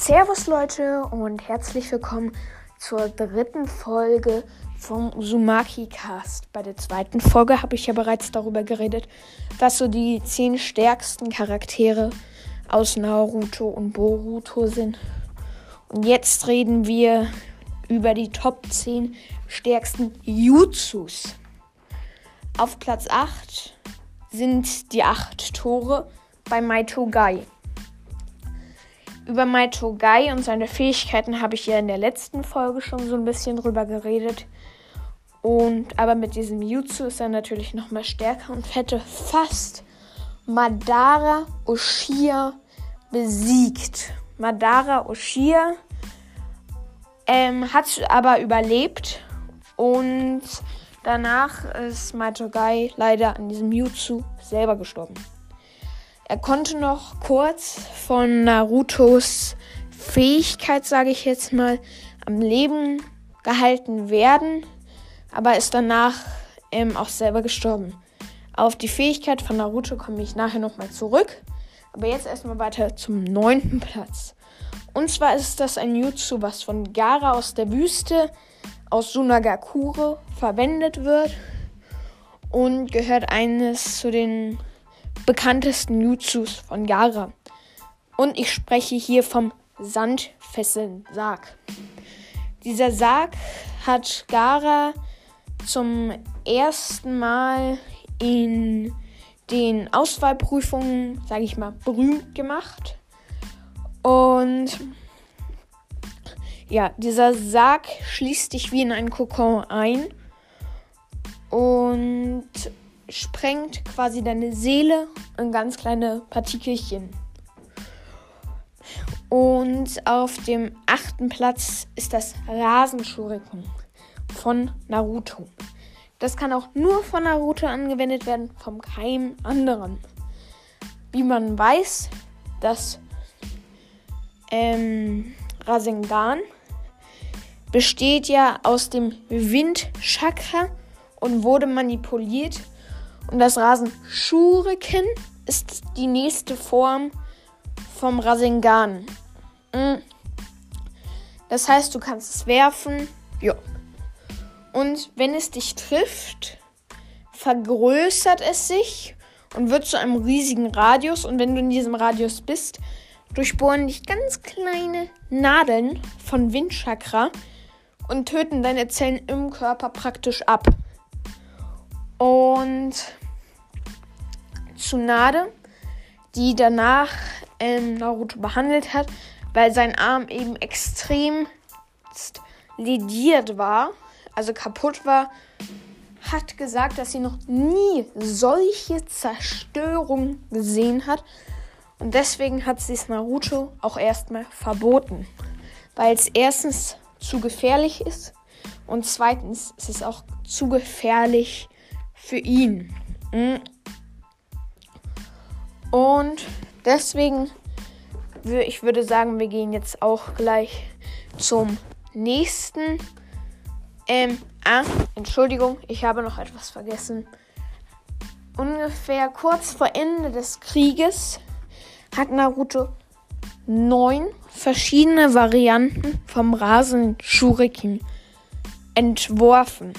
Servus Leute und herzlich willkommen zur dritten Folge vom Sumaki Cast. Bei der zweiten Folge habe ich ja bereits darüber geredet, was so die zehn stärksten Charaktere aus Naruto und Boruto sind. Und jetzt reden wir über die Top 10 stärksten Jutsus. Auf Platz 8 sind die 8 Tore bei Maito Gai. Über Maito Gai und seine Fähigkeiten habe ich ja in der letzten Folge schon so ein bisschen drüber geredet. Und aber mit diesem Jutsu ist er natürlich noch mal stärker und hätte fast Madara Oshia besiegt. Madara Oshia ähm, hat aber überlebt und danach ist Maitogai leider an diesem Jutsu selber gestorben. Er konnte noch kurz von Narutos Fähigkeit, sage ich jetzt mal, am Leben gehalten werden, aber ist danach ähm, auch selber gestorben. Auf die Fähigkeit von Naruto komme ich nachher nochmal zurück. Aber jetzt erstmal weiter zum neunten Platz. Und zwar ist das ein Jutsu, was von Gara aus der Wüste aus Sunagakure verwendet wird und gehört eines zu den bekanntesten Jutsus von Gara. Und ich spreche hier vom Sandfesseln-Sarg. Dieser Sarg hat Gara zum ersten Mal in den Auswahlprüfungen, sage ich mal, berühmt gemacht. Und ja, dieser Sarg schließt dich wie in einen Kokon ein und sprengt quasi deine Seele in ganz kleine Partikelchen. Und auf dem achten Platz ist das Rasenschuriken von Naruto. Das kann auch nur von Naruto angewendet werden, vom keinem anderen. Wie man weiß, das ähm, Rasengan besteht ja aus dem Windchakra und wurde manipuliert und das Rasenschuriken ist die nächste Form vom Rasengan. Mm. Das heißt, du kannst es werfen. Ja. Und wenn es dich trifft, vergrößert es sich und wird zu einem riesigen Radius. Und wenn du in diesem Radius bist, durchbohren dich ganz kleine Nadeln von Windchakra und töten deine Zellen im Körper praktisch ab. Und Tsunade, die danach ähm, Naruto behandelt hat, weil sein Arm eben extrem lediert war, also kaputt war, hat gesagt, dass sie noch nie solche Zerstörung gesehen hat. Und deswegen hat sie es Naruto auch erstmal verboten. Weil es erstens zu gefährlich ist und zweitens ist es auch zu gefährlich für ihn. Mhm. Und deswegen, ich würde sagen, wir gehen jetzt auch gleich zum nächsten. Ähm, ah, Entschuldigung, ich habe noch etwas vergessen. Ungefähr kurz vor Ende des Krieges hat Naruto neun verschiedene Varianten vom Rasen Shuriken entworfen.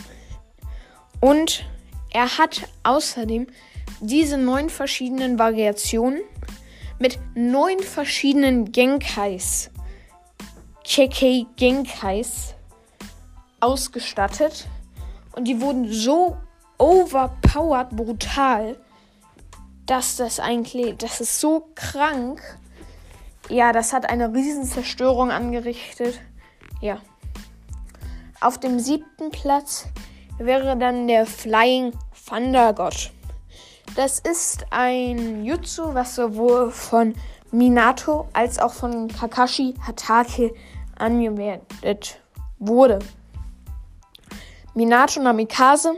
Und er hat außerdem diese neun verschiedenen Variationen mit neun verschiedenen Genkais, Kekei Genkais ausgestattet. Und die wurden so overpowered brutal, dass das eigentlich, das ist so krank. Ja, das hat eine Riesenzerstörung angerichtet. Ja. Auf dem siebten Platz wäre dann der Flying Thunder God. Das ist ein Jutsu, was sowohl von Minato als auch von Kakashi Hatake angewendet wurde. Minato Namikaze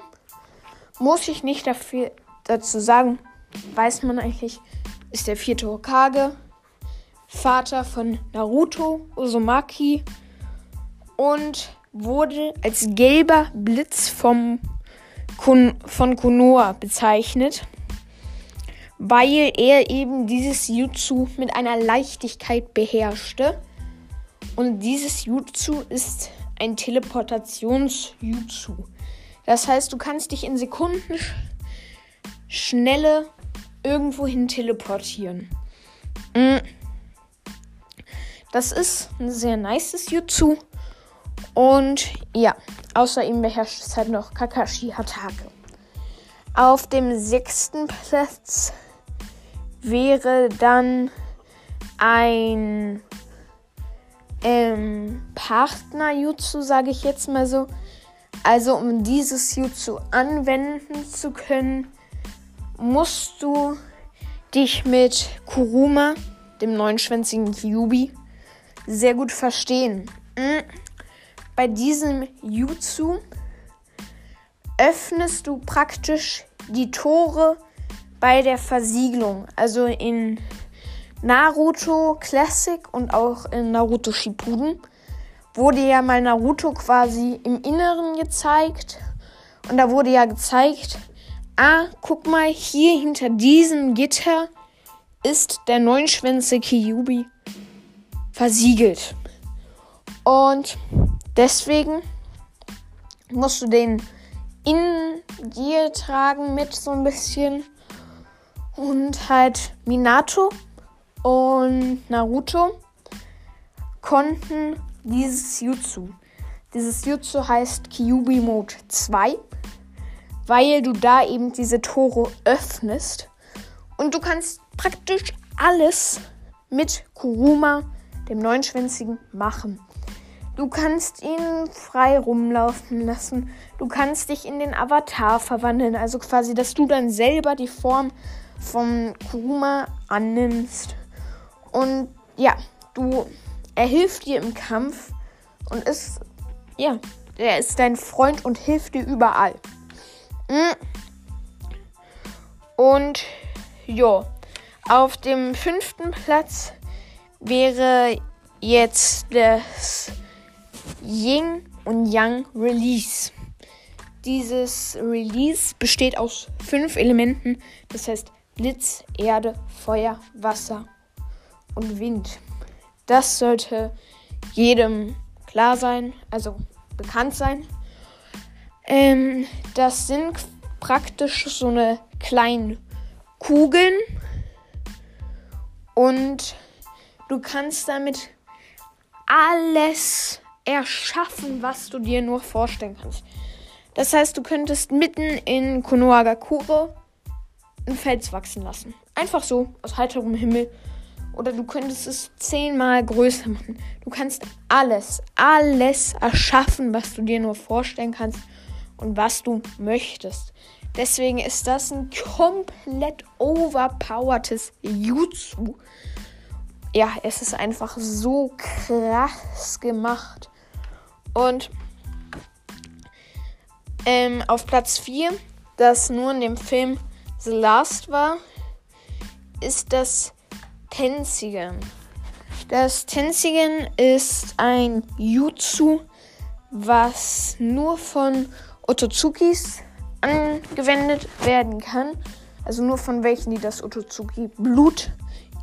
muss ich nicht dafür, dazu sagen, weiß man eigentlich, ist der vierte Hokage, Vater von Naruto Uzumaki und wurde als gelber Blitz vom Kun von Konoha bezeichnet weil er eben dieses Jutsu mit einer Leichtigkeit beherrschte. Und dieses Jutsu ist ein Teleportations-Jutsu. Das heißt, du kannst dich in Sekunden schnelle irgendwohin teleportieren. Mm. Das ist ein sehr nices Jutsu. Und ja, außer ihm beherrscht es halt noch Kakashi Hatake. Auf dem sechsten Platz wäre dann ein ähm, Partner-Jutsu, sage ich jetzt mal so. Also um dieses Jutsu anwenden zu können, musst du dich mit Kuruma, dem neunschwänzigen Kyubi, sehr gut verstehen. Mhm. Bei diesem Jutsu öffnest du praktisch die Tore bei der Versiegelung. Also in Naruto Classic und auch in Naruto Shippuden wurde ja mal Naruto quasi im Inneren gezeigt. Und da wurde ja gezeigt, ah, guck mal, hier hinter diesem Gitter ist der neunschwänzige Kyubi versiegelt. Und deswegen musst du den in dir tragen mit so ein bisschen. Und halt Minato und Naruto konnten dieses Jutsu. Dieses Jutsu heißt Kyubi Mode 2, weil du da eben diese Tore öffnest. Und du kannst praktisch alles mit Kuruma, dem Neunschwänzigen, machen. Du kannst ihn frei rumlaufen lassen. Du kannst dich in den Avatar verwandeln. Also quasi, dass du dann selber die Form vom Kuruma annimmst. Und ja, du, er hilft dir im Kampf und ist, ja, er ist dein Freund und hilft dir überall. Hm. Und ja, auf dem fünften Platz wäre jetzt das Ying und Yang Release. Dieses Release besteht aus fünf Elementen, das heißt Blitz, Erde, Feuer, Wasser und Wind. Das sollte jedem klar sein, also bekannt sein. Ähm, das sind praktisch so eine kleinen Kugeln und du kannst damit alles erschaffen, was du dir nur vorstellen kannst. Das heißt, du könntest mitten in Konohagakure ein Fels wachsen lassen. Einfach so, aus heiterem Himmel. Oder du könntest es zehnmal größer machen. Du kannst alles, alles erschaffen, was du dir nur vorstellen kannst und was du möchtest. Deswegen ist das ein komplett overpowertes Jutsu. Ja, es ist einfach so krass gemacht. Und ähm, auf Platz 4, das nur in dem Film The Last war, ist das Tensigen. Das Tensigen ist ein Jutsu, was nur von Otozukis angewendet werden kann. Also nur von welchen, die das Otozuki Blut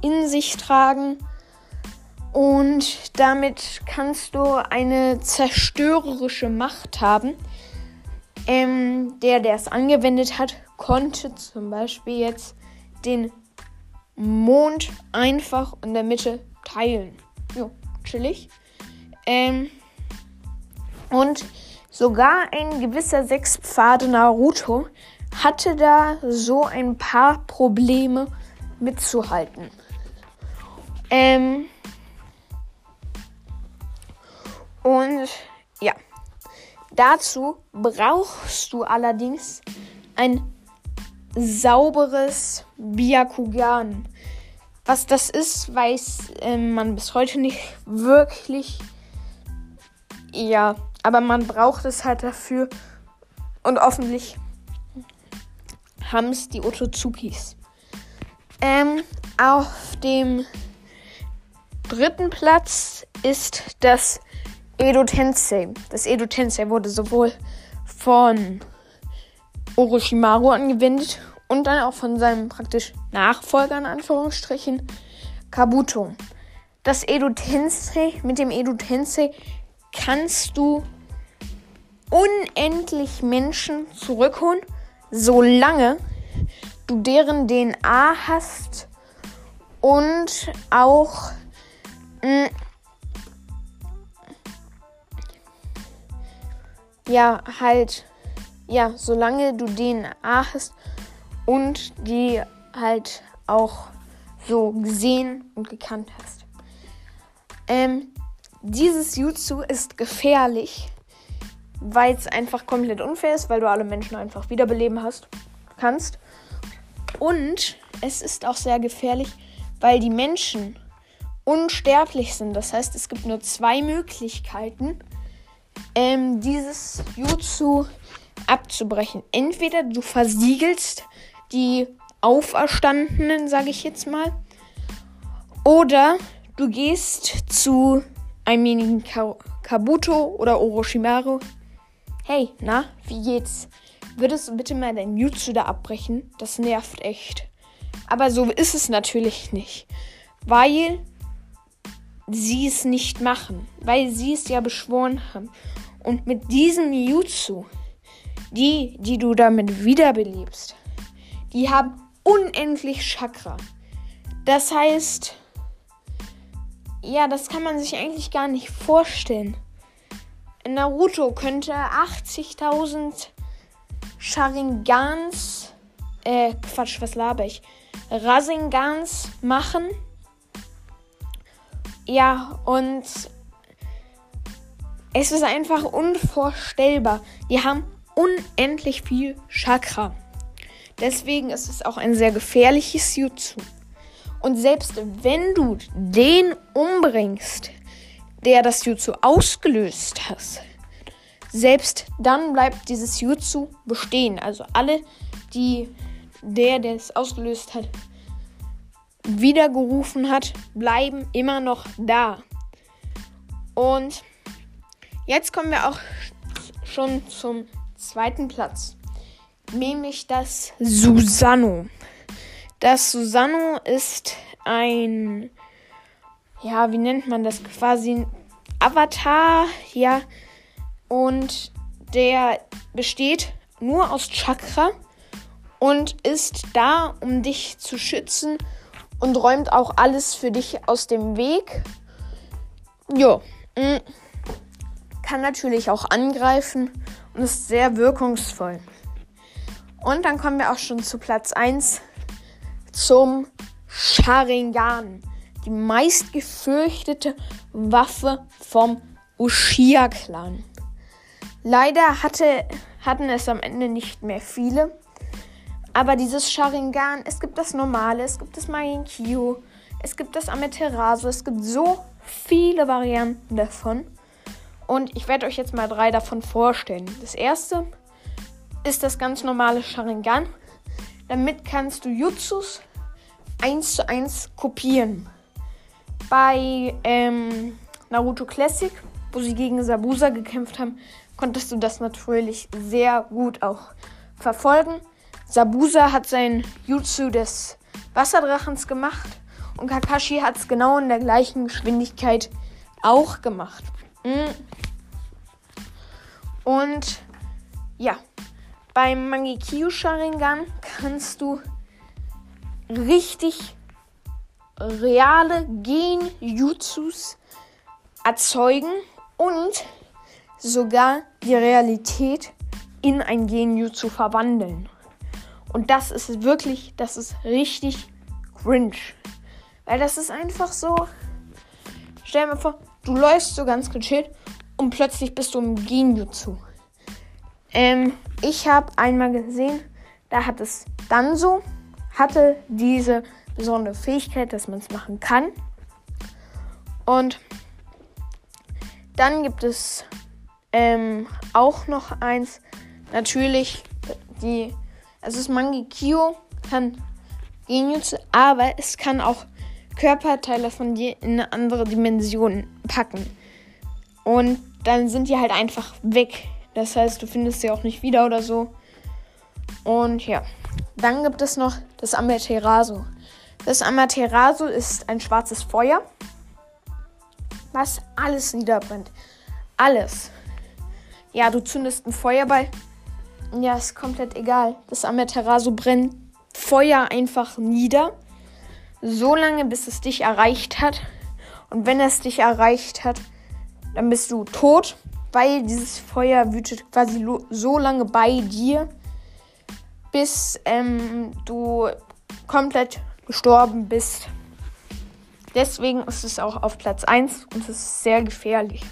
in sich tragen. Und damit kannst du eine zerstörerische Macht haben. Ähm, der, der es angewendet hat, konnte zum Beispiel jetzt den Mond einfach in der Mitte teilen. Jo, chillig. Ähm, und sogar ein gewisser Sechspfade Naruto hatte da so ein paar Probleme mitzuhalten. Ähm, und dazu brauchst du allerdings ein sauberes Byakugan. Was das ist, weiß äh, man bis heute nicht wirklich. Ja, aber man braucht es halt dafür. Und hoffentlich haben es die Otozukis. Ähm, auf dem dritten Platz ist das Edo Tensei. Das Edo Tensei wurde sowohl von Orochimaru angewendet und dann auch von seinem praktisch Nachfolger in Anführungsstrichen Kabuto. das Edo Tensei, mit dem Edo Tensei kannst du unendlich Menschen zurückholen, solange du deren DNA hast und auch mh, ja halt ja, solange du DNA hast und die halt auch so gesehen und gekannt hast. Ähm, dieses Jutsu ist gefährlich, weil es einfach komplett unfair ist, weil du alle Menschen einfach wiederbeleben hast, kannst. Und es ist auch sehr gefährlich, weil die Menschen unsterblich sind. Das heißt, es gibt nur zwei Möglichkeiten, ähm, dieses Jutsu abzubrechen. Entweder du versiegelst die Auferstandenen, sage ich jetzt mal, oder du gehst zu einem Kabuto oder Orochimaru. Hey, na, wie geht's? Würdest du bitte mal dein Jutsu da abbrechen? Das nervt echt. Aber so ist es natürlich nicht. Weil sie es nicht machen. Weil sie es ja beschworen haben. Und mit diesem Jutsu die, die du damit wiederbelebst, die haben unendlich Chakra. Das heißt, ja, das kann man sich eigentlich gar nicht vorstellen. Naruto könnte 80.000 Sharingans, äh, Quatsch, was laber ich? Rasingans machen. Ja, und es ist einfach unvorstellbar. Die haben unendlich viel Chakra. Deswegen ist es auch ein sehr gefährliches Jutsu. Und selbst wenn du den umbringst, der das Jutsu ausgelöst hat, selbst dann bleibt dieses Jutsu bestehen. Also alle, die der, der es ausgelöst hat, wiedergerufen hat, bleiben immer noch da. Und jetzt kommen wir auch schon zum zweiten Platz. Nämlich das Susanoo. Das Susanoo ist ein, ja, wie nennt man das? Quasi ein Avatar, ja. Und der besteht nur aus Chakra und ist da, um dich zu schützen und räumt auch alles für dich aus dem Weg. Jo. Mm. Kann natürlich auch angreifen und ist sehr wirkungsvoll. Und dann kommen wir auch schon zu Platz 1 zum Sharingan. Die meistgefürchtete Waffe vom Uchiha-Clan. Leider hatte, hatten es am Ende nicht mehr viele. Aber dieses Sharingan, es gibt das normale, es gibt das Magenkyo, es gibt das Amaterasu, es gibt so viele Varianten davon. Und ich werde euch jetzt mal drei davon vorstellen. Das erste ist das ganz normale Sharingan. Damit kannst du Jutsus eins zu eins kopieren. Bei ähm, Naruto Classic, wo sie gegen Sabusa gekämpft haben, konntest du das natürlich sehr gut auch verfolgen. Sabusa hat sein Jutsu des Wasserdrachens gemacht und Kakashi hat es genau in der gleichen Geschwindigkeit auch gemacht. Mhm. Und ja, beim Mangekyo Sharingan kannst du richtig reale Gen-Jutsus erzeugen und sogar die Realität in ein Genjutsu verwandeln. Und das ist wirklich, das ist richtig cringe. Weil das ist einfach so. Stell dir mal vor, du läufst so ganz gechillt und plötzlich bist du im Genjutsu. Ähm, ich habe einmal gesehen, da hat es dann so, hatte diese besondere Fähigkeit, dass man es machen kann. Und dann gibt es ähm, auch noch eins, natürlich die, also das Mangekyo kann Genjutsu, aber es kann auch Körperteile von dir in eine andere Dimension packen. Und dann sind die halt einfach weg. Das heißt, du findest sie auch nicht wieder oder so. Und ja, dann gibt es noch das Amaterasu. Das Amaterasu ist ein schwarzes Feuer. was alles niederbrennt. Alles. Ja, du zündest ein Feuerball. Ja, ist komplett egal. Das Amaterasu brennt Feuer einfach nieder. So lange, bis es dich erreicht hat. Und wenn es dich erreicht hat, dann bist du tot, weil dieses Feuer wütet quasi so lange bei dir, bis ähm, du komplett gestorben bist. Deswegen ist es auch auf Platz 1 und es ist sehr gefährlich.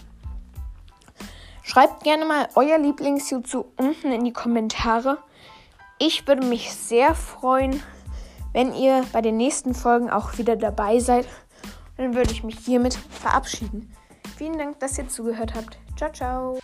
Schreibt gerne mal euer Lieblings-Jutsu unten in die Kommentare. Ich würde mich sehr freuen, wenn ihr bei den nächsten Folgen auch wieder dabei seid. Dann würde ich mich hiermit verabschieden. Vielen Dank, dass ihr zugehört habt. Ciao, ciao.